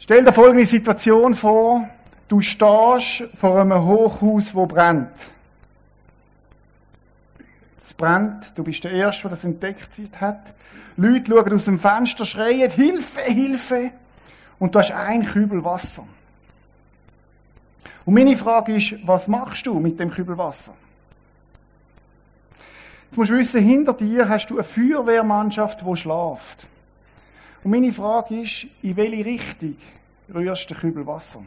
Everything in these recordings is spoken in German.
Stell dir folgende Situation vor. Du stehst vor einem Hochhaus, wo brennt. Es brennt, du bist der Erste, der das entdeckt hat. Leute schauen aus dem Fenster, schreien, Hilfe, Hilfe. Und du hast ein Kübel Wasser. Und meine Frage ist, was machst du mit dem Kübel Wasser? Jetzt musst du wissen, hinter dir hast du eine Feuerwehrmannschaft, die schlaft. Und meine Frage ist, in welche Richtung rührst du den Kübel Wasser?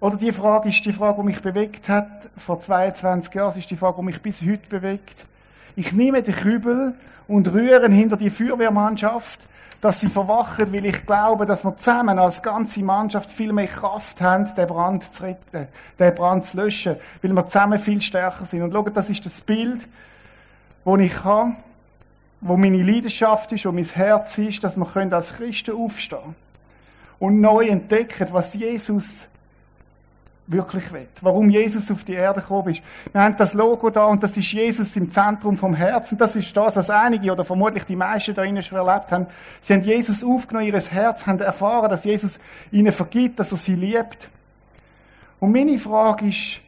Oder die Frage ist die Frage, die mich bewegt hat vor 22 Jahren, das ist die Frage, die mich bis heute bewegt. Ich nehme den Kübel und rühre hinter die Feuerwehrmannschaft, dass sie verwachen, weil ich glaube, dass wir zusammen als ganze Mannschaft viel mehr Kraft haben, den Brand zu retten, den Brand zu löschen, weil wir zusammen viel stärker sind. Und schaut, das ist das Bild, das ich habe, wo meine Leidenschaft ist, wo mein Herz ist, dass wir als Christen aufstehen und neu entdecken, was Jesus wirklich will. Warum Jesus auf die Erde gekommen ist. Wir haben das Logo da und das ist Jesus im Zentrum vom Herzen. Das ist das, was einige oder vermutlich die meisten da innen schon erlebt haben. Sie haben Jesus aufgenommen, ihr Herz, haben erfahren, dass Jesus ihnen vergibt, dass er sie liebt. Und meine Frage ist,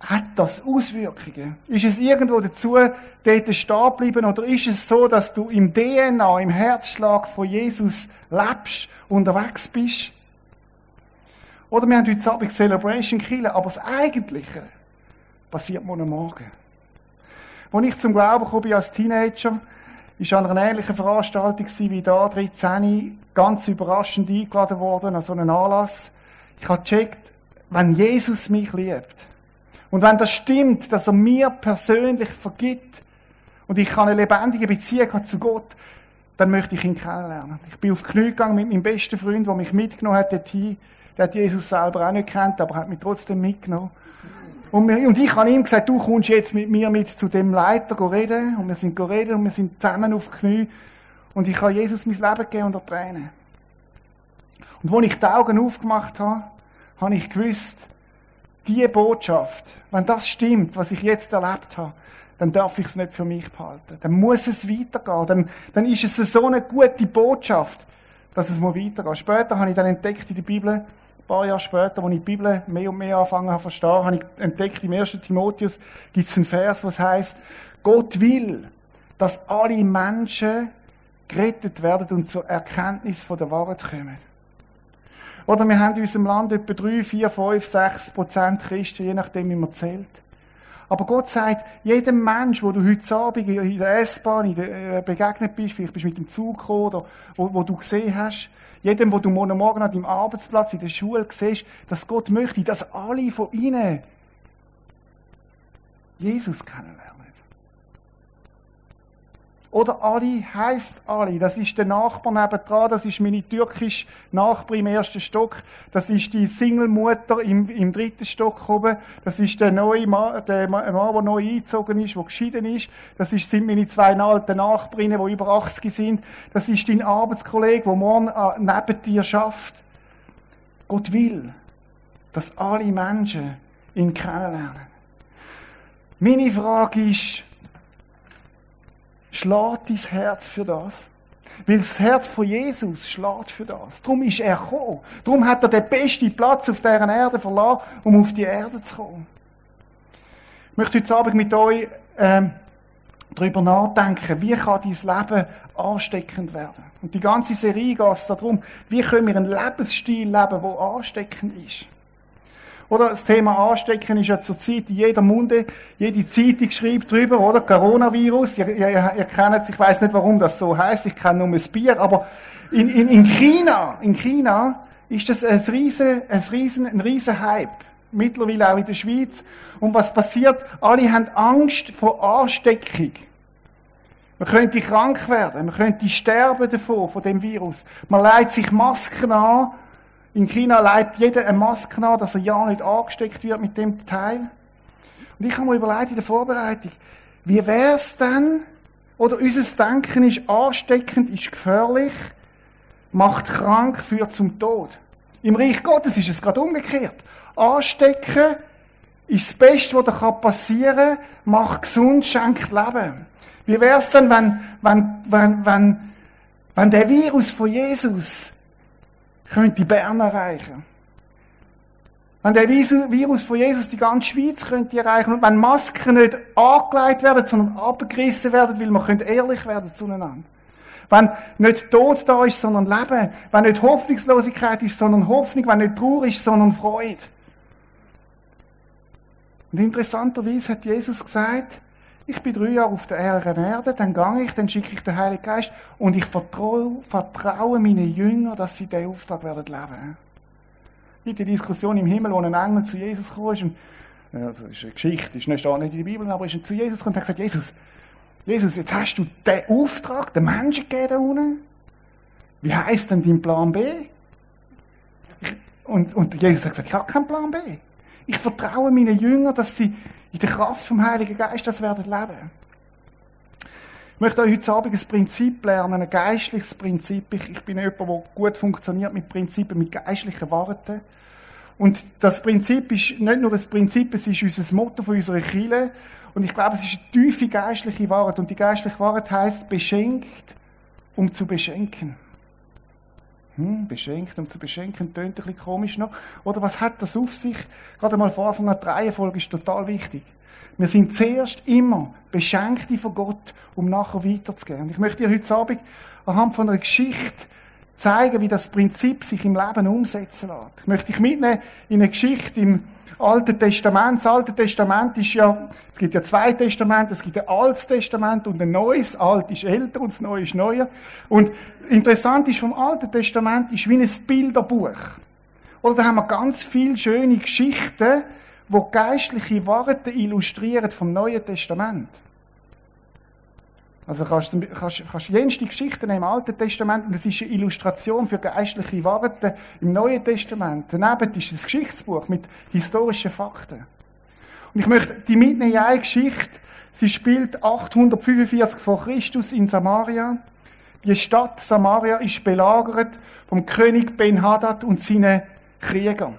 hat das Auswirkungen? Ist es irgendwo dazu, dort stehen bleiben, oder ist es so, dass du im DNA, im Herzschlag von Jesus lebst, unterwegs bist? Oder wir haben heute Abend Celebration Kille, aber das Eigentliche passiert morgen Morgen. Als ich zum Glauben kam als Teenager, war an einer ähnlichen Veranstaltung wie da, 13, ganz überraschend eingeladen worden an so einen Anlass. Ich habe gecheckt, wenn Jesus mich liebt und wenn das stimmt, dass er mir persönlich vergibt und ich eine lebendige Beziehung habe zu Gott, dann möchte ich ihn kennenlernen. Ich bin auf Knie gegangen mit meinem besten Freund, der mich mitgenommen hat dorthin. Der hat Jesus selber auch nicht kennt, aber hat mich trotzdem mitgenommen. Und ich habe ihm gesagt, du kommst jetzt mit mir mit zu dem Leiter reden. Und wir sind reden und wir sind zusammen auf Knie. Und ich habe Jesus mein Leben gegeben unter Tränen. Und als ich die Augen aufgemacht habe, habe ich gewusst, diese Botschaft, wenn das stimmt, was ich jetzt erlebt habe, dann darf ich es nicht für mich behalten. Dann muss es weitergehen. Dann, dann ist es so eine gute Botschaft, dass es mal weitergeht. Später habe ich dann entdeckt in der Bibel, ein paar Jahre später, als ich die Bibel mehr und mehr angefangen habe zu verstehen, habe ich entdeckt, im 1. Timotheus gibt es einen Vers, was heißt, Gott will, dass alle Menschen gerettet werden und zur Erkenntnis von der Wahrheit kommen. Oder wir haben in unserem Land etwa 3, 4, 5, 6 Prozent Christen, je nachdem, wie man zählt. Aber Gott sagt, jedem Mensch, wo du heute Abend in der S-Bahn äh, begegnet bist, vielleicht bist du mit dem Zug gekommen oder wo, wo du gesehen hast, jedem, wo du morgen, morgen an deinem Arbeitsplatz in der Schule siehst, dass Gott möchte, dass alle von ihnen Jesus kennenlernen. Oder Ali heißt Ali. Das ist der Nachbar nebendran. Das ist meine türkische Nachbarin im ersten Stock. Das ist die Single-Mutter im, im dritten Stock oben. Das ist der neue Mann, der Mann, der neu eingezogen ist, der geschieden ist. Das ist, sind meine zwei alten Nachbarinnen, die über 80 sind. Das ist dein Arbeitskollege, der morgen äh, neben dir schafft. Gott will, dass alle Menschen ihn kennenlernen. Meine Frage ist, schlägt dein Herz für das? Weil das Herz von Jesus schlägt für das. Darum ist er gekommen. Darum hat er den besten Platz auf dieser Erde verlassen, um auf die Erde zu kommen. Ich möchte heute Abend mit euch ähm, darüber nachdenken, wie kann dein Leben ansteckend werden. Und die ganze Serie geht es darum, wie können wir einen Lebensstil leben, der ansteckend ist. Oder das Thema Anstecken ist ja zurzeit in jeder Munde, jede Zeitung schreibt drüber, oder? Coronavirus. Ihr, ihr, ihr kennt es, ich weiß nicht, warum das so heißt. Ich kenne nur das Bier, aber in, in, in China, in China ist das ein riesen, ein riesen, ein riesen Hype. Mittlerweile auch in der Schweiz. Und was passiert? Alle haben Angst vor Ansteckung. Man könnte krank werden, man könnte sterben davon, von dem Virus. Man leitet sich Masken an in China leitet jeder eine Maske an, dass er ja nicht angesteckt wird mit dem Teil. Und ich habe mir überlegt in der Vorbereitung, wie wäre es denn, oder unser Denken ist ansteckend, ist gefährlich, macht krank, führt zum Tod. Im Reich Gottes ist es gerade umgekehrt. Anstecken ist das Beste, was da passieren kann, macht gesund, schenkt Leben. Wie wäre es denn, wenn, wenn, wenn, wenn Wenn der Virus von Jesus könnte Bern erreichen. Wenn der Virus von Jesus die ganze Schweiz könnte erreichen und wenn Masken nicht angelegt werden, sondern abgerissen werden, weil wir ehrlich werden zueinander. Wenn nicht Tod da ist, sondern Leben. Wenn nicht Hoffnungslosigkeit ist, sondern Hoffnung. Wenn nicht Trauer ist, sondern Freude. Und interessanterweise hat Jesus gesagt, ich bin drei Jahre auf der Erde, dann gehe ich, dann schicke ich den Heiligen Geist und ich vertraue, vertraue meinen Jüngern, dass sie diesen Auftrag werden leben. Wie die Diskussion im Himmel, wo ein Engel zu Jesus kam, ist, also ist eine Geschichte, ist nicht, nicht in der Bibel, aber ist zu Jesus gekommen und hat gesagt, Jesus, Jesus, jetzt hast du den Auftrag den Menschen gegeben unten. Wie heisst denn dein Plan B? Und, und Jesus hat gesagt, ich habe keinen Plan B. Ich vertraue meinen Jüngern, dass sie in der Kraft vom Heiligen Geist das werden leben. Ich möchte euch heute Abend ein Prinzip lernen, ein geistliches Prinzip. Ich, ich bin jemand, der gut funktioniert mit Prinzipien, mit geistlichen Worten. Und das Prinzip ist nicht nur ein Prinzip, es ist unser Motto von unserer Kirche. Und ich glaube, es ist eine tiefe geistliche Wahrheit. Und die geistliche Wahrheit heißt beschenkt, um zu beschenken. Hm, beschenkt, um zu beschenken, tönt ein bisschen komisch noch. Oder was hat das auf sich? Gerade mal vor Anfang an die Reihenfolge ist total wichtig. Wir sind zuerst immer Beschenkte von Gott, um nachher weiterzugehen. Und ich möchte dir heute Abend anhand von einer Geschichte zeigen, wie das Prinzip sich im Leben umsetzen lässt. Ich möchte dich mitnehmen in eine Geschichte im Alten Testament. Das Alte Testament ist ja, es gibt ja zwei Testamente, es gibt ein Altes Testament und ein Neues. Alt ist älter und das Neue ist neuer. Und interessant ist vom Alten Testament ist wie ein Bilderbuch. Oder da haben wir ganz viele schöne Geschichten, wo geistliche Worte illustrieren vom Neuen Testament. Also kannst du kannst, kannst jenste Geschichten im Alten Testament und es ist eine Illustration für geistliche Worte im Neuen Testament. Daneben ist ein Geschichtsbuch mit historischen Fakten. Und ich möchte die mitnehmen in eine Geschichte. Sie spielt 845 vor Christus in Samaria. Die Stadt Samaria ist belagert vom König Ben-Hadad und seinen Kriegern.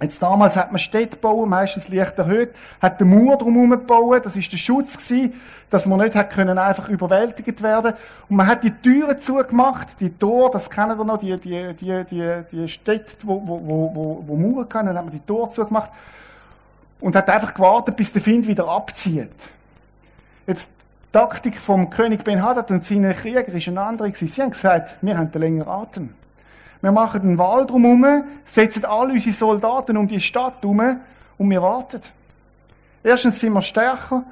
Jetzt damals hat man Städte gebaut, meistens leicht erhöht, hat den Mauer drumherum gebaut, das ist der Schutz gewesen, dass man nicht hat können einfach überwältigt werden. Und man hat die Türen zugemacht, die Tore, das kennen wir noch, die, die, die, die, die Städte, wo, wo, wo, wo, Mauern können, hat man die Tore zugemacht und hat einfach gewartet, bis der Find wieder abzieht. Jetzt, die Taktik vom König Ben Hadad und seinen Krieger ist eine andere gewesen. Sie haben gesagt, wir haben den längeren Atem. Wir machen einen Wall drumherum, setzen alle unsere Soldaten um die Stadt herum und wir warten. Erstens sind wir stärker,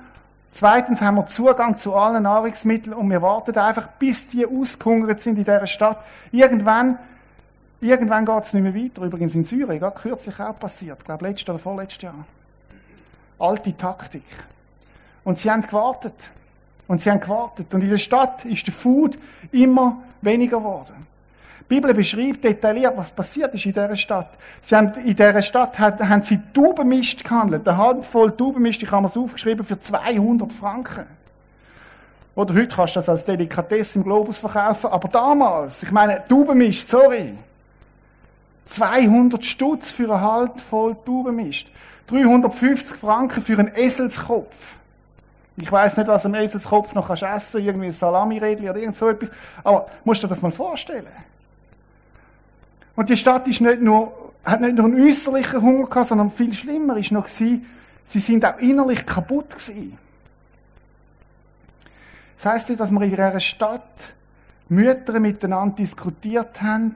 zweitens haben wir Zugang zu allen Nahrungsmitteln und wir warten einfach, bis die ausgehungert sind in dieser Stadt. Irgendwann, irgendwann geht es nicht mehr weiter. Übrigens in Syrien, gerade kürzlich auch passiert. Ich glaube, letztes oder vorletztes Jahr. Alte Taktik. Und sie haben gewartet. Und sie haben gewartet. Und in der Stadt ist der Food immer weniger geworden. Die Bibel beschreibt detailliert, was passiert ist in dieser Stadt. Sie haben, in dieser Stadt haben sie Taubenmist gehandelt. Eine Handvoll Taubenmist, ich habe es aufgeschrieben, für 200 Franken. Oder heute kannst du das als Delikatesse im Globus verkaufen, aber damals, ich meine, Taubenmist, sorry. 200 Stutz für eine Handvoll Taubenmist. 350 Franken für einen Eselskopf. Ich weiß nicht, was am Eselskopf noch kannst essen, irgendwie ein Salamirädchen oder irgend so etwas. Aber musst du dir das mal vorstellen? Und die Stadt ist nicht nur, hat nicht nur einen äußerlichen Hunger gehabt, sondern viel schlimmer ist noch gewesen, sie sind auch innerlich kaputt gewesen. Das heisst nicht, dass wir in dieser Stadt Mütter miteinander diskutiert haben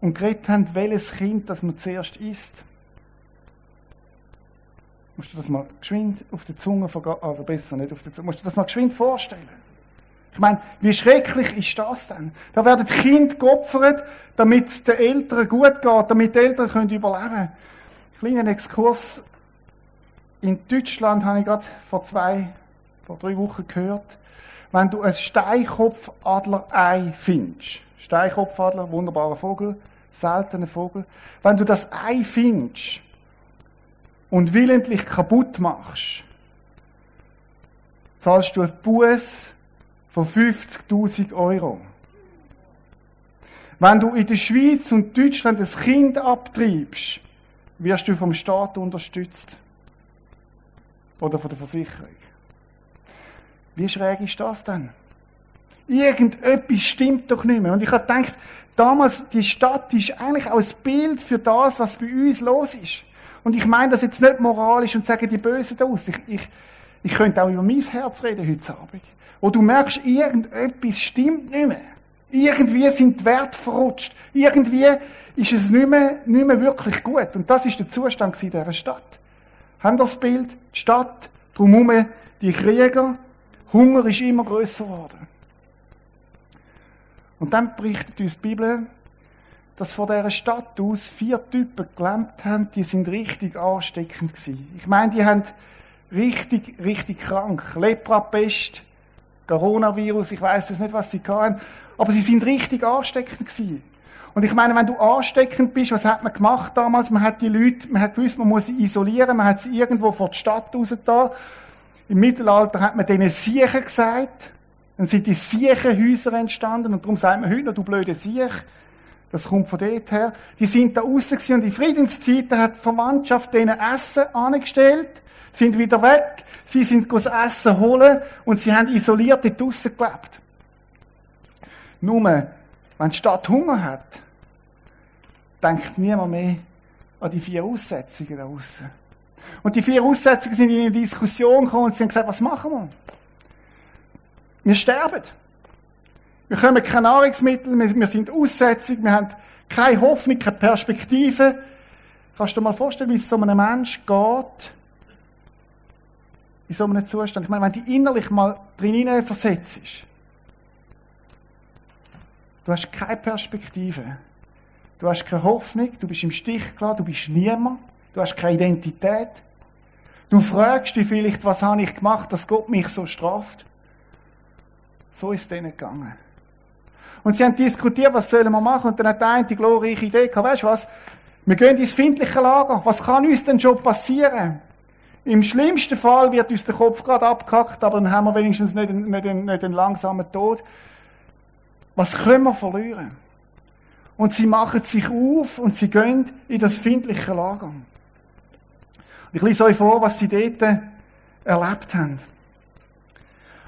und geredet haben, welches Kind das man zuerst isst. Musst du das mal geschwind auf der Zunge also besser nicht auf der Zunge, musst du das mal geschwind vorstellen. Ich meine, wie schrecklich ist das denn? Da werden Kinder geopfert, damit es den Eltern gut geht, damit die Eltern können überleben können. Kleinen Exkurs. In Deutschland habe ich gerade vor zwei, vor drei Wochen gehört, wenn du ein Steinkopfadler-Ei findest, Steinkopfadler, wunderbarer Vogel, seltener Vogel, wenn du das Ei findest und willentlich kaputt machst, zahlst du einen Buß von 50.000 Euro. Wenn du in der Schweiz und Deutschland ein Kind abtreibst, wirst du vom Staat unterstützt. Oder von der Versicherung. Wie schräg ist das denn? Irgendetwas stimmt doch nicht mehr. Und ich habe gedacht, damals, die Stadt ist eigentlich auch ein Bild für das, was bei uns los ist. Und ich meine das jetzt nicht moralisch und sage die Bösen aus. Ich, ich, ich könnte auch über mein Herz reden heute Abend. Wo du merkst, irgendetwas stimmt nicht mehr. Irgendwie sind die Werte verrutscht. Irgendwie ist es nicht mehr, nicht mehr wirklich gut. Und das ist der Zustand in dieser Stadt. Haben das Bild? Die Stadt, drumherum die Krieger. Hunger ist immer größer geworden. Und dann berichtet uns die Bibel, dass vor dieser Stadt aus vier Typen gelebt haben, die sind richtig ansteckend gewesen. Ich meine, die haben richtig, richtig krank. Lepra, Pest, Coronavirus, ich weiß das nicht, was sie hatten, aber sie sind richtig ansteckend gewesen. Und ich meine, wenn du ansteckend bist, was hat man gemacht damals? Man hat die Leute, man hat gewusst, man muss sie isolieren, man hat sie irgendwo vor die Stadt raus da. Im Mittelalter hat man denen Siechen gesagt. Dann sind die Siechenhäuser entstanden und darum sagt man heute noch, du blöde Siech. Das kommt von dort her. Die sind da raus und in Friedenszeiten hat die Verwandtschaft denen Essen angestellt, sind wieder weg, sie sind das Essen holen und sie haben isoliert dort draussen gelebt. Nur, wenn die Stadt Hunger hat, denkt niemand mehr an die vier Aussetzungen da draussen. Und die vier Aussetzungen sind in eine Diskussion gekommen und sie haben gesagt, was machen wir? Wir sterben. Wir kommen keine Nahrungsmittel, wir, wir sind aussätzig, wir haben keine Hoffnung, keine Perspektive. Kannst du dir mal vorstellen, wie es so einem Mensch geht, in so einem Zustand? Ich meine, wenn du innerlich mal drin versetzt du hast keine Perspektive, du hast keine Hoffnung, du bist im Stich gelassen, du bist niemand, du hast keine Identität. Du fragst dich vielleicht, was habe ich gemacht, dass Gott mich so straft. So ist es denen gegangen. Und sie haben diskutiert, was sollen wir machen? Und dann hat der eine die glorreiche Idee gehabt, weißt du was? Wir gehen ins findliche Lager. Was kann uns denn schon passieren? Im schlimmsten Fall wird uns der Kopf gerade abgehackt, aber dann haben wir wenigstens nicht einen, nicht nicht einen langsamen Tod. Was können wir verlieren? Und sie machen sich auf und sie gehen in das findliche Lager. Ich lese euch vor, was sie dort erlebt haben.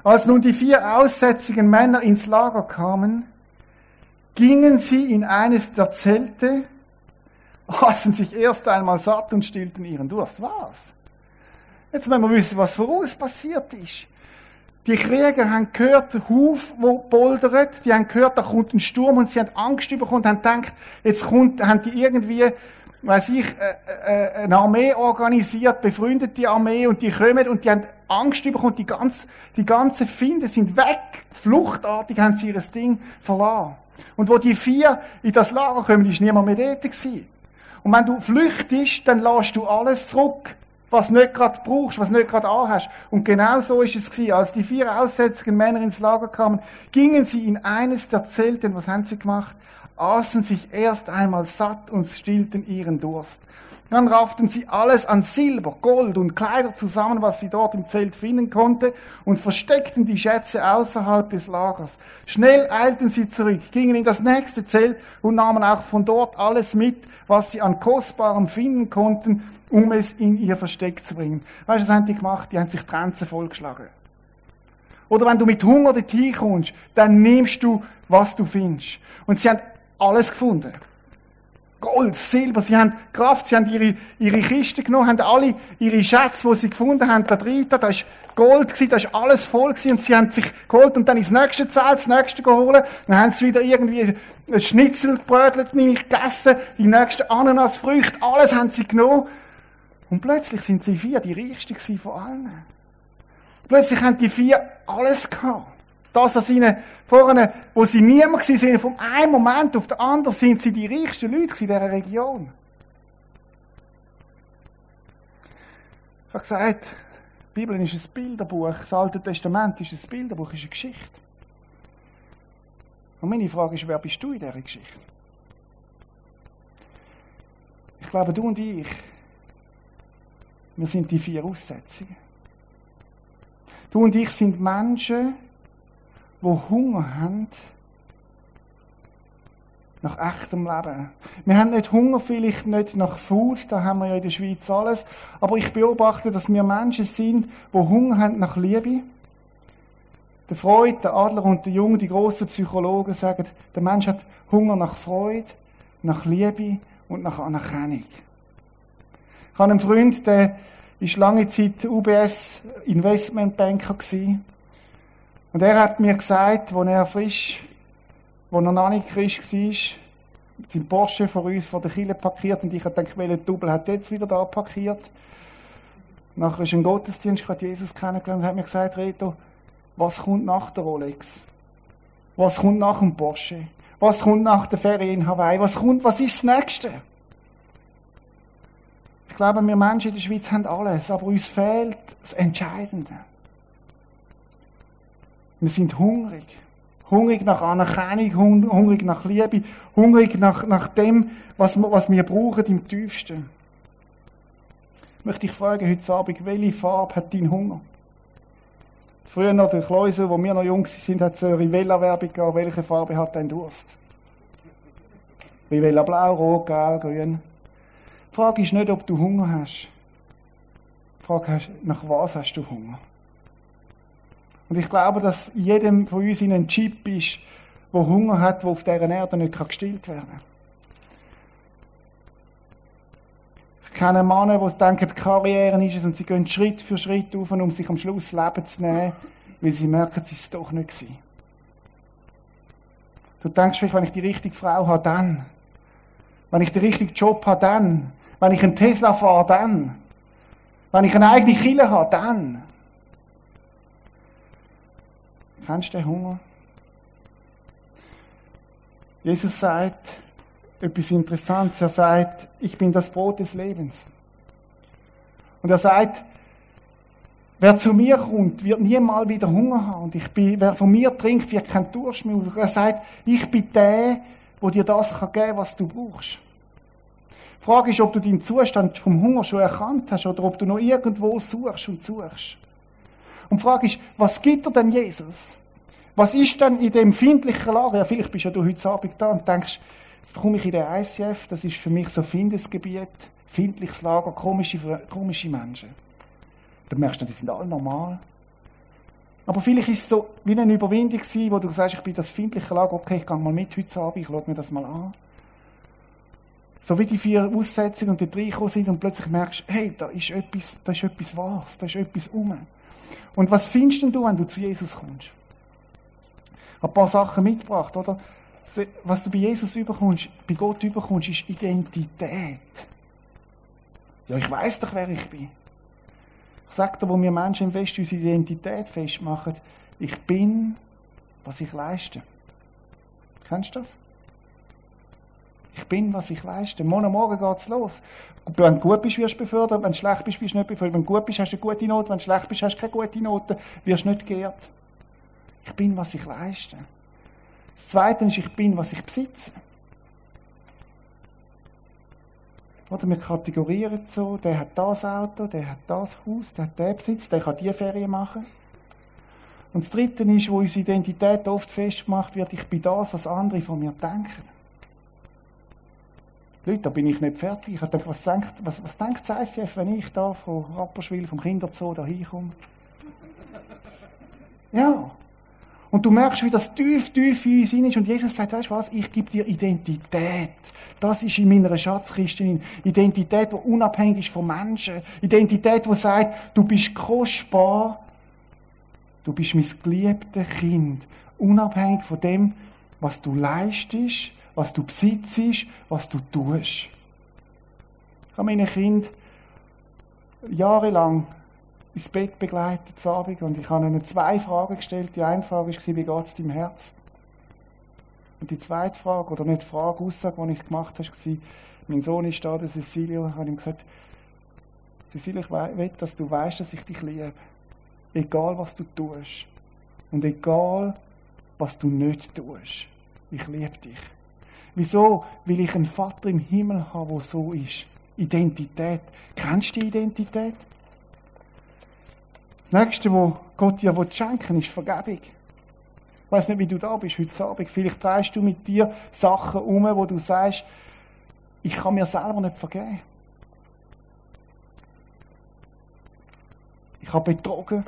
Als nun die vier aussätzigen Männer ins Lager kamen, gingen sie in eines der Zelte, aßen sich erst einmal satt und stillten ihren Durst. Was? Jetzt wollen wir wissen, was voraus passiert ist. Die Krieger haben gehört, Huf, wo poldert, die haben gehört, da kommt ein Sturm und sie haben Angst bekommen und haben gedacht, jetzt kommt, haben die irgendwie weiß ich, äh, äh, eine Armee organisiert, befreundete Armee, und die kommen und die haben Angst bekommen, die ganze, die ganze Finde sind weg, fluchtartig haben sie ihr Ding verloren. Und wo die vier in das Lager kommen, ist niemand mehr dort gewesen. Und wenn du flüchtest, dann lässt du alles zurück, was nicht gerade brauchst, was nicht gerade anhast. Und genau so ist es gewesen. Als die vier aussätzigen Männer ins Lager kamen, gingen sie in eines der Zelte, was haben sie gemacht? aßen sich erst einmal satt und stillten ihren Durst. Dann rafften sie alles an Silber, Gold und Kleider zusammen, was sie dort im Zelt finden konnte, und versteckten die Schätze außerhalb des Lagers. Schnell eilten sie zurück, gingen in das nächste Zelt und nahmen auch von dort alles mit, was sie an Kostbarem finden konnten, um es in ihr Versteck zu bringen. Weißt du, was haben die gemacht? Die haben sich Trenzen vollgeschlagen. Oder wenn du mit Hunger dorthin kommst, dann nimmst du, was du findest. Und sie haben alles gefunden. Gold, Silber, sie haben Kraft, sie haben ihre, ihre Kiste genommen, haben alle ihre Schätze, die sie gefunden haben, da drin, da ist Gold gewesen, da ist alles voll gewesen, und sie haben sich geholt und dann ins nächste Zelt, das nächste geholt, dann haben sie wieder irgendwie ein Schnitzel gebrötelt, nämlich gegessen, die nächste Ananasfrüchte, alles haben sie genommen. Und plötzlich sind sie vier die reichsten von allen. Plötzlich haben die vier alles gehabt. Das, was ihnen vorne, wo sie niemand waren, von einem Moment auf den anderen sind sie die reichsten Leute in dieser Region. Ich habe gesagt, die Bibel ist ein Bilderbuch, das Alte Testament ist ein Bilderbuch, ist eine Geschichte. Und meine Frage ist, wer bist du in dieser Geschichte? Ich glaube, du und ich, wir sind die vier Aussetzungen. Du und ich sind Menschen, die Hunger haben nach echtem Leben. Wir haben nicht Hunger, vielleicht nicht nach Food, da haben wir ja in der Schweiz alles, aber ich beobachte, dass wir Menschen sind, die Hunger haben nach Liebe, Der Freud, der Adler und der Jung, die grossen Psychologen sagen, der Mensch hat Hunger nach Freude, nach Liebe und nach Anerkennung. Ich habe einen Freund, der ist lange Zeit UBS Investmentbanker gewesen. Und er hat mir gesagt, als er frisch, als er noch nicht frisch war, sein Porsche vor uns vor der Kille parkiert und ich habe gedacht, welcher Double hat jetzt wieder da parkiert. Nachher ist ein Gottesdienst, habe Jesus kennengelernt und hat mir gesagt, Reto, was kommt nach der Rolex? Was kommt nach dem Porsche? Was kommt nach der Ferien in Hawaii? Was kommt, was ist das Nächste? Ich glaube, wir Menschen in der Schweiz haben alles, aber uns fehlt das Entscheidende. Wir sind hungrig. Hungrig nach Anerkennung, hungrig nach Liebe, hungrig nach, nach dem, was, was wir brauchen im Tiefsten. Ich möchte dich fragen heute Abend, welche Farbe hat dein Hunger? Früher noch der Kleusel, wo wir noch jung sind, hat es eine Rivella-Werbung gegeben. Welche Farbe hat dein Durst? Rivella blau, rot, gelb, grün. Die Frage ist nicht, ob du Hunger hast. Die Frage ist, nach was hast du Hunger? Und ich glaube, dass jedem von uns in ein Chip ist, der Hunger hat, der auf dieser Erde nicht gestillt werden kann. Ich kenne Männer, die denken, die Karriere ist es und sie gehen Schritt für Schritt auf, um sich am Schluss Leben zu nehmen, weil sie merken, ist es doch nicht gewesen. Du denkst vielleicht, wenn ich die richtige Frau habe, dann. Wenn ich den richtigen Job habe, dann. Wenn ich einen Tesla fahre, dann. Wenn ich eine eigene Kille habe, dann. Kennst du den Hunger? Jesus sagt etwas Interessantes. Er sagt, ich bin das Brot des Lebens. Und er sagt, wer zu mir kommt, wird niemals wieder Hunger haben. Und ich bin, wer von mir trinkt, wird kein Durst mehr. Er sagt, ich bin der, wo dir das kann geben, was du brauchst. Die Frage ist, ob du deinen Zustand vom Hunger schon erkannt hast oder ob du noch irgendwo suchst und suchst. Und die Frage ist, was gibt dir denn Jesus? Was ist denn in dem findlichen Lager? Ja, vielleicht bist ja du heute Abend da und denkst, jetzt komme ich in den ICF, das ist für mich so Findesgebiet, findliches Lager, komische, komische Menschen. Dann merkst du, die sind alle normal. Aber vielleicht ist es so wie eine Überwindung gewesen, wo du sagst, ich bin das findliche Lager, okay, ich gehe mal mit heute Abend, ich schaue mir das mal an. So wie die vier Aussetzungen und die drei sind und plötzlich merkst, hey, da ist etwas, da ist etwas Wahres, da ist etwas um. Und was findest denn du, wenn du zu Jesus kommst? Ein paar Sachen mitgebracht, oder? Was du bei Jesus überkommst, bei Gott überkommst, ist Identität. Ja, ich weiß doch, wer ich bin. Ich sage dir, wo wir Menschen im Westen unsere Identität festmachen, ich bin, was ich leiste. Kennst du das? Ich bin, was ich leiste. Morgen Morgen geht's los. Wenn du gut bist, wirst du befördert. Wenn du schlecht bist, wirst du nicht befördert. Wenn du gut bist, hast du eine gute Note. Wenn du schlecht bist, hast du keine gute Note. Wirst nicht geehrt. Ich bin, was ich leiste. Das Zweite ist, ich bin, was ich besitze. Oder wir kategorieren so, der hat das Auto, der hat das Haus, der hat den Besitz, der kann die Ferien machen. Und das Dritte ist, wo unsere Identität oft festgemacht wird, ich bin das, was andere von mir denken. Leute, da bin ich nicht fertig. Ich dachte, was denkt, was, was denkt das ICF, wenn ich da von Rapperswil, vom Kinderzoo, da hinkomme? Ja. Und du merkst, wie das tief, tief in uns ist. Und Jesus sagt, weißt du was? Ich gebe dir Identität. Das ist in meiner Schatzkiste. Identität, die unabhängig ist von Menschen. Identität, die sagt, du bist kostbar. Du bist mein geliebtes Kind. Unabhängig von dem, was du leistest, was du besitzt, was du tust. Ich habe meine Kinder jahrelang ins Bett begleitet Abend und ich habe ihnen zwei Fragen gestellt. Die eine Frage war, wie geht es deinem Herz? Und die zweite Frage, oder nicht Frage, Aussage, die ich gemacht habe, war, mein Sohn ist da, der Cecilio, ich habe ihm gesagt, Cecilio, ich will, dass du weißt, dass ich dich liebe. Egal, was du tust. Und egal, was du nicht tust. Ich liebe dich. Wieso? Weil ich einen Vater im Himmel habe, der so ist. Identität. Kennst du die Identität? Das nächste, was Gott dir schenken will, ist Vergebung. Ich weiß nicht, wie du da bist heute Abend. Vielleicht drehst du mit dir Sachen um, wo du sagst, ich kann mir selber nicht vergeben. Ich habe betrogen.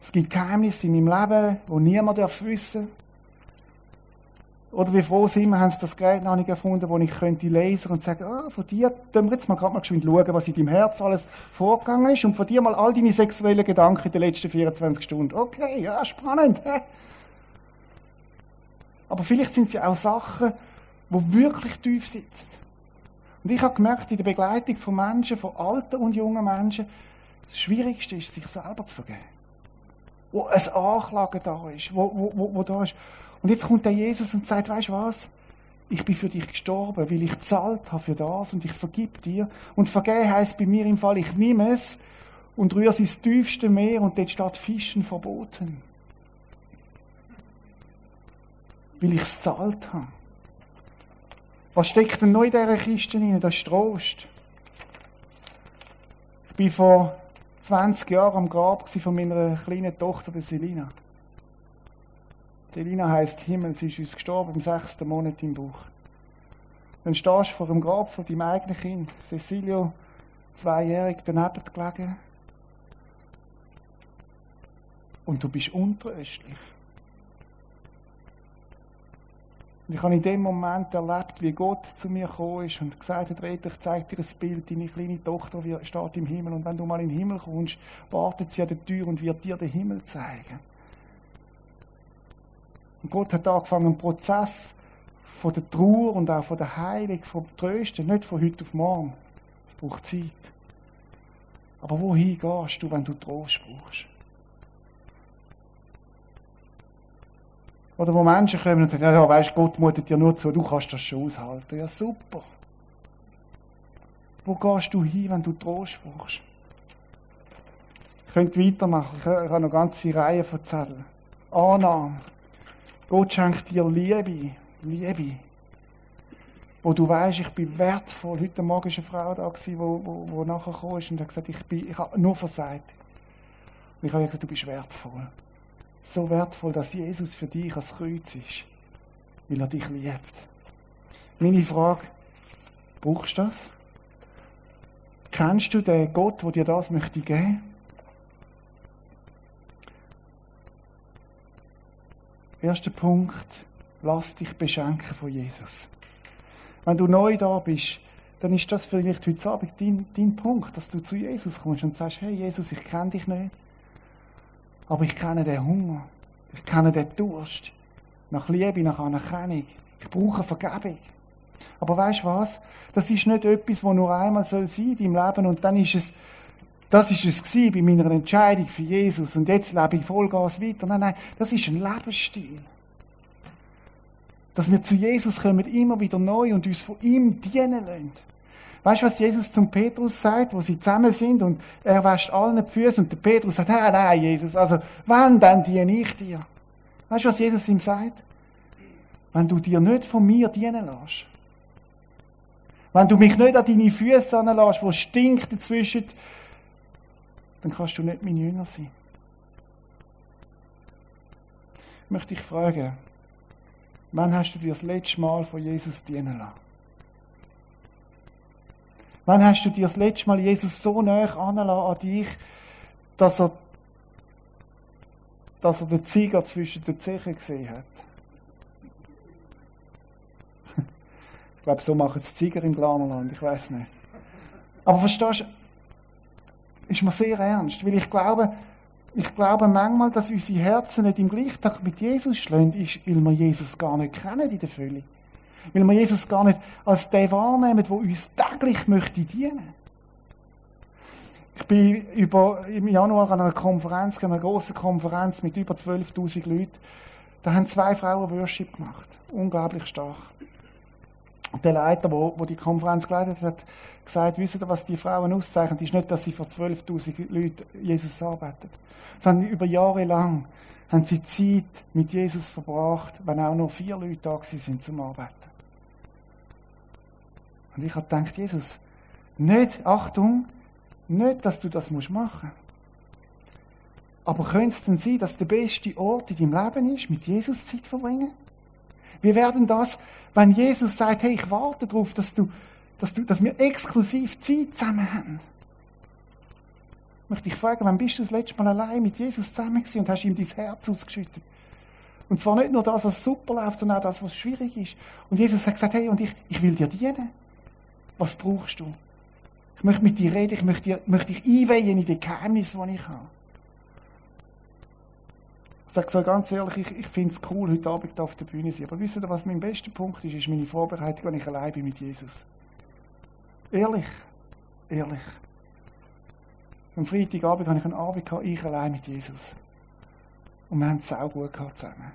Es gibt Geheimnisse in meinem Leben, wo niemand darf wissen. Oder wie froh sind wir, haben sie das Gerät noch nicht erfunden, wo ich könnte lesen und sagen, ah, von dir, tun wir jetzt mal gerade mal geschwind schauen, was in deinem Herz alles vorgegangen ist und von dir mal all deine sexuellen Gedanken in den letzten 24 Stunden. Okay, ja, spannend, hä? Aber vielleicht sind sie auch Sachen, die wirklich tief sitzen. Und ich habe gemerkt, in der Begleitung von Menschen, von alten und jungen Menschen, das Schwierigste ist, sich selber zu vergeben. Wo ein Anklagen da ist, wo, wo, wo, wo da ist. Und jetzt kommt der Jesus und sagt, weißt du was? Ich bin für dich gestorben, weil ich zahlt habe für das und ich vergib dir. Und vergeben heisst bei mir im Fall, ich nehme es und rühre es ins tiefste Meer und dort steht Fischen verboten. Weil ich es zahlt habe. Was steckt denn noch in dieser Kiste rein? Das ist Trost. Ich war vor 20 Jahren am Grab von meiner kleinen Tochter, der Selina. Selina heißt Himmel, sie ist uns gestorben im sechsten Monat im Buch. Dann stehst du vor dem Grab von deinem eigenen Kind, Cecilio, zweijährig, daneben gelegen. Und du bist untröstlich. Ich habe in dem Moment erlebt, wie Gott zu mir gekommen ist und gesagt hat, Rita, ich zeige dir ein Bild, deine kleine Tochter steht im Himmel und wenn du mal in den Himmel kommst, wartet sie an der Tür und wird dir den Himmel zeigen. Und Gott hat angefangen, einen Prozess von der Trauer und auch von der Heilung, vom Trösten, nicht von heute auf morgen. Es braucht Zeit. Aber wohin gehst du, wenn du Trost brauchst? Oder wo Menschen kommen und sagen, ja, weißt, Gott mutet dir nur zu, du kannst das schon aushalten. Ja, super. Wo gehst du hin, wenn du Trost brauchst? Ich könnte weitermachen. Ich habe noch eine ganze Reihe von Zetteln. Annahme. Gott schenkt dir Liebe. Liebe. Wo du weißt, ich bin wertvoll. Heute Morgen war eine Frau da, die wo, wo, wo nachher ist und hat gesagt, ich, bin, ich habe nur versagt. Und ich habe gesagt, du bist wertvoll so wertvoll, dass Jesus für dich als Kreuz ist, weil er dich liebt. Meine Frage, brauchst du das? Kennst du den Gott, der dir das möchte geben? Erster Punkt, lass dich beschenken von Jesus. Wenn du neu da bist, dann ist das vielleicht heute Abend dein, dein Punkt, dass du zu Jesus kommst und sagst, hey Jesus, ich kenne dich nicht. Aber ich kenne den Hunger. Ich kenne den Durst. Nach Liebe, nach Anerkennung. Ich brauche Vergebung. Aber weißt du was? Das ist nicht etwas, was nur einmal soll sein in deinem Leben und dann ist es, das ist es bei meiner Entscheidung für Jesus und jetzt lebe ich Vollgas weiter. Nein, nein, das ist ein Lebensstil. Dass wir zu Jesus kommen, immer wieder neu und uns von ihm dienen lassen. Weißt du, was Jesus zum Petrus sagt, wo sie zusammen sind und er wäscht allen die Füße und der Petrus sagt, hey, nein, Jesus, also, wann dann diene ich dir? Weißt du, was Jesus ihm sagt? Wenn du dir nicht von mir dienen lässt. Wenn du mich nicht an deine Füße anlässt, wo stinkt dazwischen, dann kannst du nicht mein Jünger sein. Ich möchte dich fragen, wann hast du dir das letzte Mal von Jesus dienen lassen? Wann hast du dir das letzte Mal Jesus so angelassen an dich, dass er, dass er den Zeiger zwischen den Zehen gesehen hat? ich glaube, so machen es Zeiger im Glanerland, ich weiß nicht. Aber verstehst du, ist mir sehr ernst, weil ich glaube, ich glaube manchmal, dass unsere Herzen nicht im Gleichtag mit Jesus schlagen, ist, weil wir Jesus gar nicht kennen in der Fülle. Weil wir Jesus gar nicht als der wahrnehmen, der uns täglich möchte dienen. Ich bin über, im Januar an einer Konferenz, einer grossen Konferenz mit über 12.000 Leuten. Da haben zwei Frauen Worship gemacht. Unglaublich stark. Der Leiter, der die Konferenz geleitet hat, gesagt, wisst ihr, was die Frauen auszeichnet, ist nicht, dass sie vor 12.000 Leuten Jesus arbeitet, sondern über Jahre lang haben sie Zeit mit Jesus verbracht, wenn auch nur vier Leute da sind zum Arbeiten. Und ich habe gedacht, Jesus, nicht, Achtung, nicht, dass du das machen musst. Aber könnte es denn sein, dass der beste Ort in deinem Leben ist, mit Jesus Zeit verbringen? Wie werden das, wenn Jesus sagt, hey, ich warte darauf, dass du, dass du, dass wir exklusiv Zeit zusammen haben? möchte ich fragen, wann bist du das letzte Mal allein mit Jesus zusammen gewesen und hast ihm dein Herz ausgeschüttet? Und zwar nicht nur das, was super läuft, sondern auch das, was schwierig ist. Und Jesus hat gesagt, hey, und ich, ich will dir dienen. Was brauchst du? Ich möchte mit dir reden, ich möchte, möchte dich einweihen in die Geheimnisse, die ich habe. Ich sage so ganz ehrlich, ich, ich finde es cool, heute Abend auf der Bühne zu sein. Aber wisst ihr, was mein bester Punkt ist? Ist meine Vorbereitung, wenn ich allein bin mit Jesus. Ehrlich. Ehrlich. Am Freitagabend hatte ich einen Abend, gehabt, ich allein mit Jesus. Und wir haben es auch gut gehabt zusammen.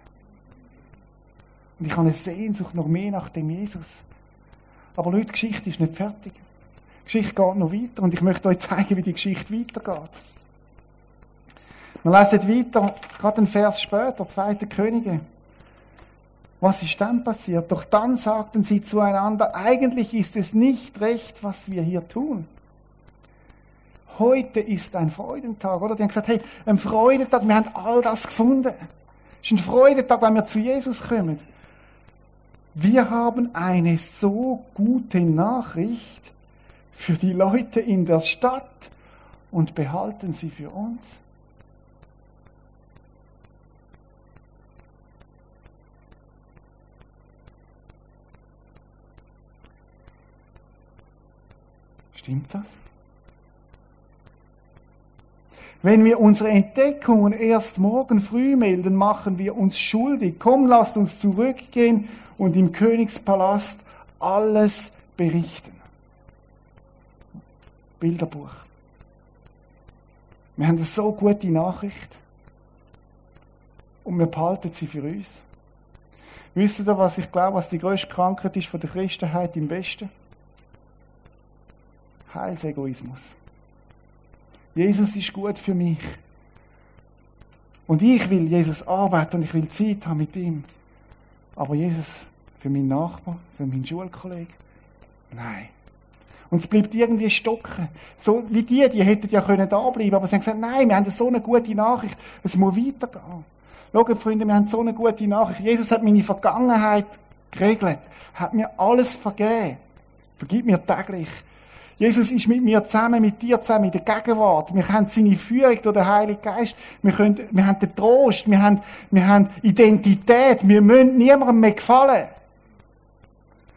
Und ich habe eine Sehnsucht noch mehr nach dem Jesus. Aber Leute, die Geschichte ist nicht fertig. Die Geschichte geht noch weiter und ich möchte euch zeigen, wie die Geschichte weitergeht. Man lesen weiter, gerade einen Vers später, zweite Könige. Was ist dann passiert? Doch dann sagten sie zueinander, eigentlich ist es nicht recht, was wir hier tun. Heute ist ein Freudentag, oder? Die haben gesagt, hey, ein Freudentag, wir haben all das gefunden. Es ist ein Freudentag, wenn wir zu Jesus kommen. Wir haben eine so gute Nachricht für die Leute in der Stadt und behalten sie für uns. Stimmt das? Wenn wir unsere Entdeckungen erst morgen früh melden, machen wir uns schuldig. Komm, lasst uns zurückgehen und im Königspalast alles berichten. Bilderbuch. Wir haben eine so gute Nachricht und wir behalten sie für uns. Wisst ihr, was ich glaube, was die größte Krankheit ist von der Christenheit im Westen? Heilsegoismus. Jesus ist gut für mich. Und ich will Jesus arbeiten und ich will Zeit haben mit ihm. Aber Jesus für meinen Nachbar, für meinen Schulkollegen? Nein. Und es bleibt irgendwie stocken. So wie die, die hätten ja können da bleiben, aber sie haben gesagt, nein, wir haben so eine gute Nachricht, es muss weitergehen. Schaut, Freunde, wir haben so eine gute Nachricht. Jesus hat meine Vergangenheit geregelt, hat mir alles vergeben. Vergib mir täglich. Jesus ist mit mir zusammen, mit dir zusammen in der Gegenwart. Wir haben seine Führung durch den Heiligen Geist. Wir, können, wir haben den Trost, wir haben, wir haben Identität. Wir müssen niemandem mehr gefallen.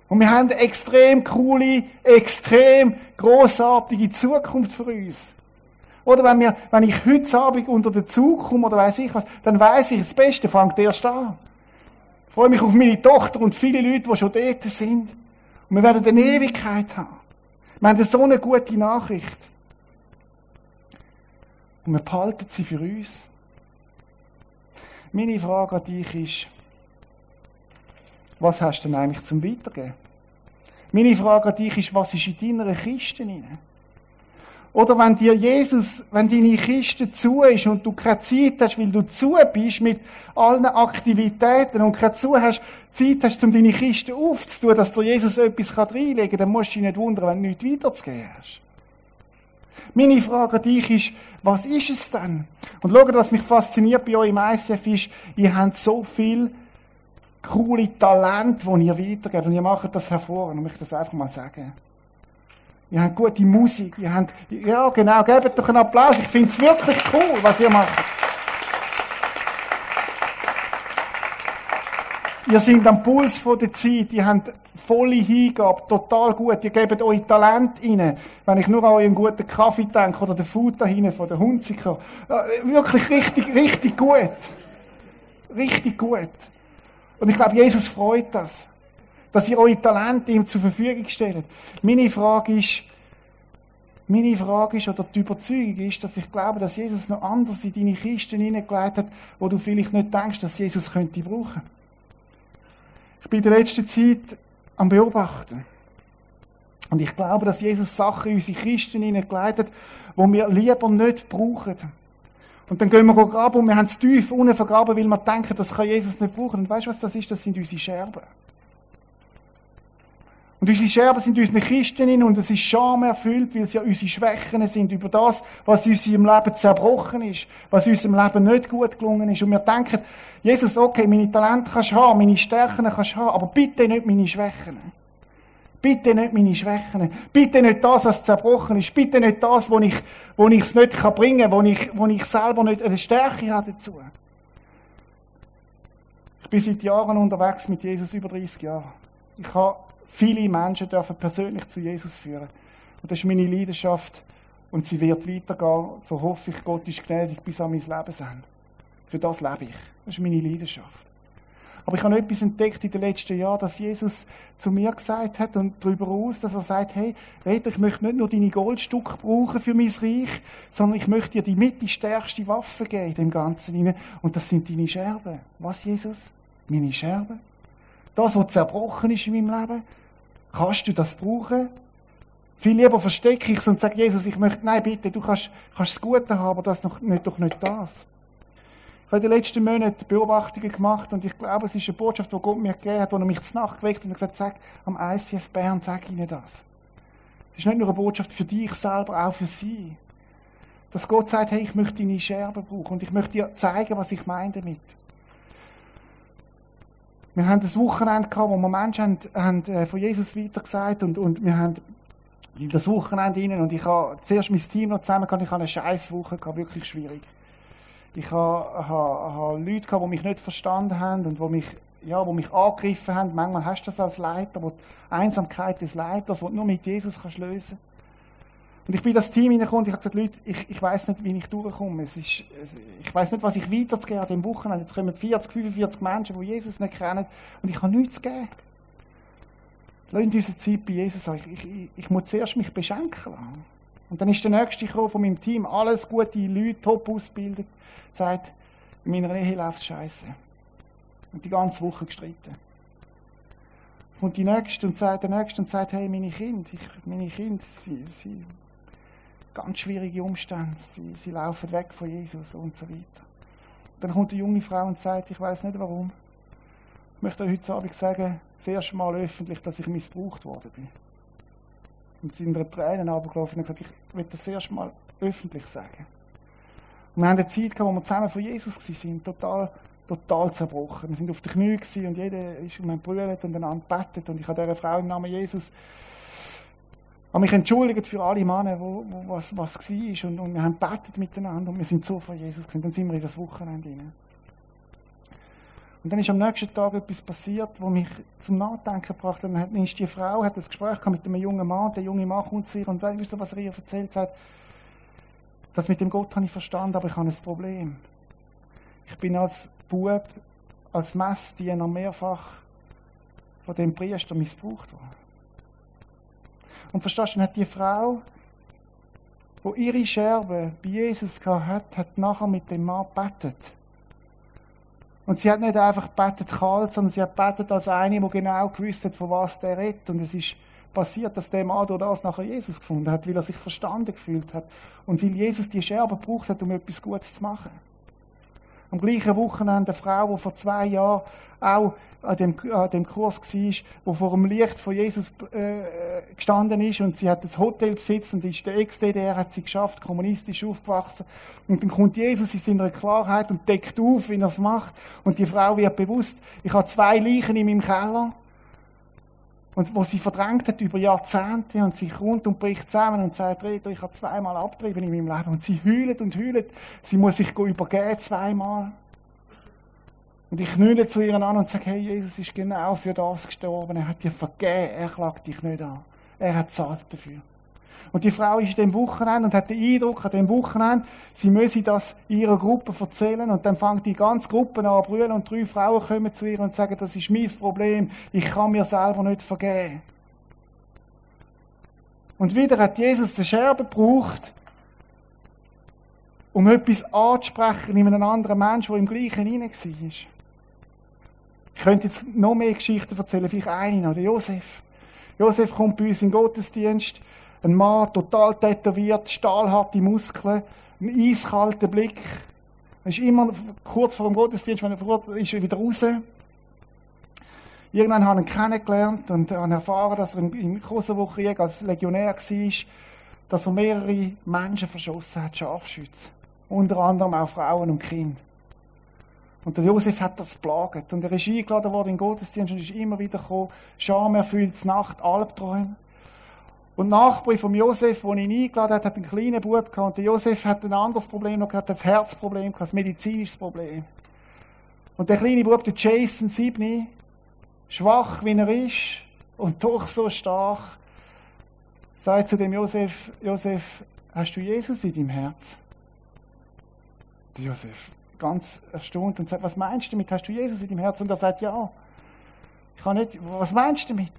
Und wir haben eine extrem coole, extrem großartige Zukunft für uns. Oder wenn, wir, wenn ich heute Abend unter den Zug komme oder weiß ich was, dann weiß ich, das Beste fängt erst an. Ich freue mich auf meine Tochter und viele Leute, die schon dort sind. Und wir werden eine Ewigkeit haben. Wir haben so eine gute Nachricht. Und wir behalten sie für uns. Meine Frage an dich ist, was hast du denn eigentlich zum Weitergeben? Meine Frage an dich ist, was ist in deiner Kiste drin? Oder wenn dir Jesus, wenn deine Kiste zu ist und du keine Zeit hast, weil du zu bist mit allen Aktivitäten und keine zu hast, Zeit hast, um deine Kiste aufzutun, dass dir Jesus etwas reinlegen kann, dann musst du dich nicht wundern, wenn du nichts weiterzugeben hast. Meine Frage an dich ist, was ist es denn? Und schaut, was mich fasziniert bei euch im ICF ist, ihr habt so viel coole Talente, die ihr weitergebt und ihr macht das hervorragend, und ich das einfach mal sagen. Ihr habt gute Musik. Ihr habt, ja, genau, gebt doch einen Applaus. Ich finde es wirklich cool, was ihr macht. Ihr seid am Puls der Zeit. Ihr habt volle Hingabe, total gut. Ihr gebt euch Talent rein. Wenn ich nur an euren guten Kaffee denke oder den Food da hinten von der Hunziker. Wirklich richtig, richtig gut. Richtig gut. Und ich glaube, Jesus freut das dass ihr eure Talente ihm zur Verfügung stellt. Meine Frage ist, meine Frage ist, oder die Überzeugung ist, dass ich glaube, dass Jesus noch anders in deine Kisten hineingelegt hat, wo du vielleicht nicht denkst, dass Jesus könnte brauchen. Ich bin in der letzten Zeit am Beobachten. Und ich glaube, dass Jesus Sachen in unsere Kisten hineingelegt hat, die wir lieber nicht brauchen. Und dann gehen wir graben und wir haben es tief unten vergraben, weil wir denken, das kann Jesus nicht brauchen. Und weißt du, was das ist? Das sind unsere Scherben. Und unsere Scherben sind unsere Kisten und es ist Scham erfüllt, weil es ja unsere Schwächen sind über das, was in unserem Leben zerbrochen ist, was in unserem Leben nicht gut gelungen ist. Und wir denken, Jesus, okay, meine Talente kannst du haben, meine Stärken kannst du haben, aber bitte nicht meine Schwächen. Bitte nicht meine Schwächen. Bitte nicht das, was zerbrochen ist. Bitte nicht das, wo ich, wo ich es nicht kann bringen kann, wo ich, wo ich selber nicht eine Stärke habe dazu. Ich bin seit Jahren unterwegs mit Jesus, über 30 Jahre. Ich habe viele Menschen dürfen persönlich zu Jesus führen. Und das ist meine Leidenschaft. Und sie wird weitergehen. So hoffe ich, Gott ist gnädig bis an mein Lebensende. Für das lebe ich. Das ist meine Leidenschaft. Aber ich habe etwas entdeckt in den letzten Jahren, dass Jesus zu mir gesagt hat und darüber aus, dass er sagt, hey, Retter, ich möchte nicht nur deine Goldstücke brauchen für mein Reich, sondern ich möchte dir die mit die stärkste Waffe geben in dem Ganzen. Und das sind deine Scherben. Was, Jesus? Meine Scherben? Das, was zerbrochen ist in meinem Leben? Kannst du das brauchen? Viel lieber verstecke ich es und sage, Jesus, ich möchte, nein, bitte, du kannst, kannst das Gute haben, aber das noch, nicht, doch nicht das. Ich habe in den letzten Monaten Beobachtungen gemacht und ich glaube, es ist eine Botschaft, die Gott mir gegeben hat, wo er mich zur Nacht geweckt und gesagt hat, sag am ICF Bern, sag ihnen das. Es ist nicht nur eine Botschaft für dich selber, auch für sie. Dass Gott sagt, hey, ich möchte deine Scherben brauchen und ich möchte dir zeigen, was ich meine damit. Wir haben das Wochenende gehabt, wo wir Menschen haben, haben äh, von Jesus weitergesagt und, und wir haben das Wochenende rein und ich habe zuerst mein Team noch zusammen gehabt, ich habe eine scheiß Woche gehabt, wirklich schwierig. Ich habe, habe, habe Leute gehabt, die mich nicht verstanden haben und die mich, ja, die mich angegriffen haben. Manchmal hast du das als Leiter, wo die Einsamkeit des Leiters, wo du nur mit Jesus kannst lösen Und ich bin in das Team hineingekommen und ich habe gesagt, Leute, ich, ich weiß nicht, wie ich durchkomme. Es ist, es, ich weiß nicht, was ich weiterzugeben an dem Wochenende. Jetzt kommen 40, 45 Menschen, die Jesus nicht kennen und ich habe nichts zu geben. Lass uns unsere Zeit bei Jesus sagen. Ich, ich, ich muss zuerst mich beschenken lassen. Und dann ist der Nächste gekommen von meinem Team, alles gute Leute, top ausgebildet, sagt, in meiner Ehe läuft scheiße. Und die ganze Woche gestritten. Und die Nächste und sagt, der Nächste und sagt, hey, meine Kinder, ich, meine Kinder, sie, sie, ganz schwierige Umstände, sie, sie laufen weg von Jesus und so weiter. Dann kommt eine junge Frau und sagt, ich weiß nicht warum. Ich möchte euch heute Abend sagen, das erste Mal öffentlich, dass ich missbraucht worden bin und sind in Tränen runtergelaufen und gesagt, ich will das erste Mal öffentlich sagen. Und wir haben eine Zeit gehabt, wo wir zusammen von Jesus waren, total, total zerbrochen. Wir sind auf den Knien und jeder ist um einen brüllt und einander bettet. Und ich habe dieser Frau im Namen Jesus habe mich entschuldigt für alle Männer, wo, wo was, was war. Und, und wir haben bettet miteinander und wir sind so von Jesus gewesen. Dann sind wir in das Wochenende hinein. Und dann ist am nächsten Tag etwas passiert, was mich zum Nachdenken gebracht hat. Dann ist die Frau, hat ein Gespräch mit einem jungen Mann, der junge Mann kommt zu ihr und weißt du, was er ihr erzählt hat? Das mit dem Gott habe ich verstanden, aber ich habe ein Problem. Ich bin als Bub, als Messdiener mehrfach von dem Priester missbraucht worden. Und verstehst du, dann hat die Frau, wo ihre Scherbe bei Jesus hat, hat nachher mit dem Mann bettet. Und sie hat nicht einfach betet kalt, sondern sie hat betet als eine, die genau gewusst hat, von was der redet. Und es ist passiert, dass der Mann durch das nachher Jesus gefunden hat, weil er sich verstanden gefühlt hat. Und weil Jesus die Scherbe gebraucht hat, um etwas Gutes zu machen am gleichen Wochenende eine Frau, die vor zwei Jahren auch an dem, an dem Kurs war, die vor dem Licht von Jesus äh, gestanden ist und sie hat das Hotel besitzt und ist der Ex-DDR, hat sie geschafft, kommunistisch aufgewachsen. Und dann kommt Jesus in seiner Klarheit und deckt auf, wie er es macht. Und die Frau wird bewusst, ich habe zwei Leichen in meinem Keller. Und wo sie verdrängt hat über Jahrzehnte und sie kommt und bricht zusammen und sagt, Rita, ich habe zweimal abgetrieben in meinem Leben. Und sie heult und heult. Sie muss sich übergeben zweimal. Und ich knülle zu ihr an und sage, hey, Jesus ist genau für das gestorben. Er hat dir vergeben. Er klagt dich nicht an. Er hat zahlt dafür. Und die Frau ist in dem Wochenende und hat den Eindruck an dem Wochenende, sie müsse das ihrer Gruppe erzählen und dann fängt die ganze Gruppe an zu brüllen und drei Frauen kommen zu ihr und sagen, das ist mein Problem, ich kann mir selber nicht vergeben. Und wieder hat Jesus den Scherbe gebraucht, um etwas anzusprechen in einem anderen Menschen, der im gleichen hinein war. Ich könnte jetzt noch mehr Geschichten erzählen, vielleicht eine noch, der Josef. Josef kommt bei uns in den Gottesdienst ein Mann, total tätowiert, stahlharte Muskeln, ein eiskalter Blick. Er ist immer kurz vor dem Gottesdienst, wenn er vor ist, er wieder raus. Irgendwann habe ich ihn kennengelernt und habe erfahren, dass er im Kosovo-Krieg als Legionär war, dass er mehrere Menschen verschossen hat, Scharfschützen. Unter anderem auch Frauen und Kinder. Und der Josef hat das plaget. Und er ist eingeladen worden in den Gottesdienst und ist immer wieder gekommen, schamerfüllt, Nacht, Albträume. Und Nachbar von Josef, den ihn eingeladen hat, hat einen kleinen Bub gehabt. Und der Josef hat ein anderes Problem noch gehabt, das Herzproblem gehabt, ein medizinisches Problem. Und der kleine Bub, der Jason Siebni, schwach wie er ist und doch so stark, sagt zu dem Josef, Josef, hast du Jesus in deinem Herz? Der Josef, ganz erstaunt und sagt, was meinst du damit? Hast du Jesus in deinem Herz? Und er sagt, ja. Ich kann nicht, was meinst du damit?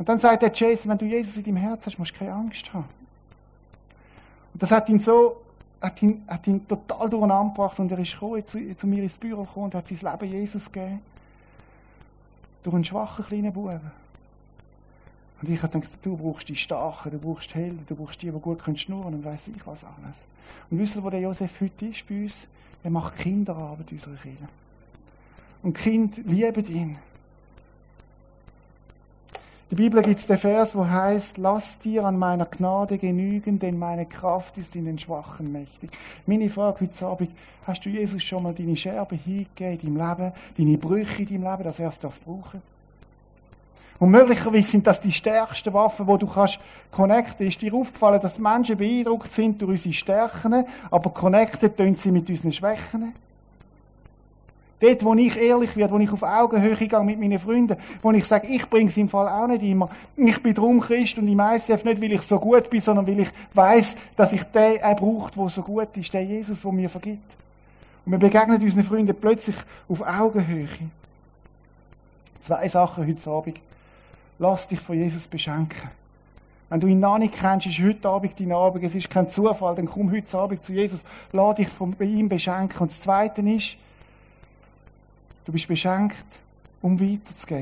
Und dann sagt der Jason, wenn du Jesus in deinem Herz hast, musst du keine Angst haben. Und das hat ihn so, hat ihn, hat ihn total durcheinander gebracht und er ist gekommen, zu, zu mir ins Büro gekommen und hat sein Leben Jesus gegeben. Durch einen schwachen kleinen Buben. Und ich habe gedacht, du brauchst die Starken, du brauchst Helden, du brauchst die, die gut können schnurren und weiss ich was alles. Und wisst ihr, wo der Josef heute ist bei uns? Er macht Kinderarbeit in unserer Kinder. Und die Kinder lieben ihn. Der Bibel gibt es den Vers, wo heißt: Lass dir an meiner Gnade genügen, denn meine Kraft ist in den Schwachen mächtig. Meine Frage heute Abend, hast du Jesus schon mal deine Scherben hingegeben in deinem Leben, deine Brüche in deinem Leben, dass er es brauchen darf? Und möglicherweise sind das die stärksten Waffen, wo du kannst connecten. Ist dir aufgefallen, dass Menschen beeindruckt sind durch unsere Stärken, aber connected tun sie mit unseren Schwächen? Dort, wo ich ehrlich werde, wo ich auf Augenhöhe gehe mit meinen Freunden, wo ich sage, ich bringe es im Fall auch nicht immer. Ich bin drum Christ und im ICF nicht, weil ich so gut bin, sondern weil ich weiß, dass ich den auch braucht, der so gut ist, der Jesus, der mir vergibt. Und wir begegnen unseren Freunden plötzlich auf Augenhöhe. Zwei Sachen heute Abend. Lass dich von Jesus beschenken. Wenn du ihn noch nicht kennst, ist heute Abend dein Abend. Es ist kein Zufall, dann komm heute Abend zu Jesus. Lass dich von ihm beschenken. Und das Zweite ist, Du bist beschenkt, um weiterzugeben.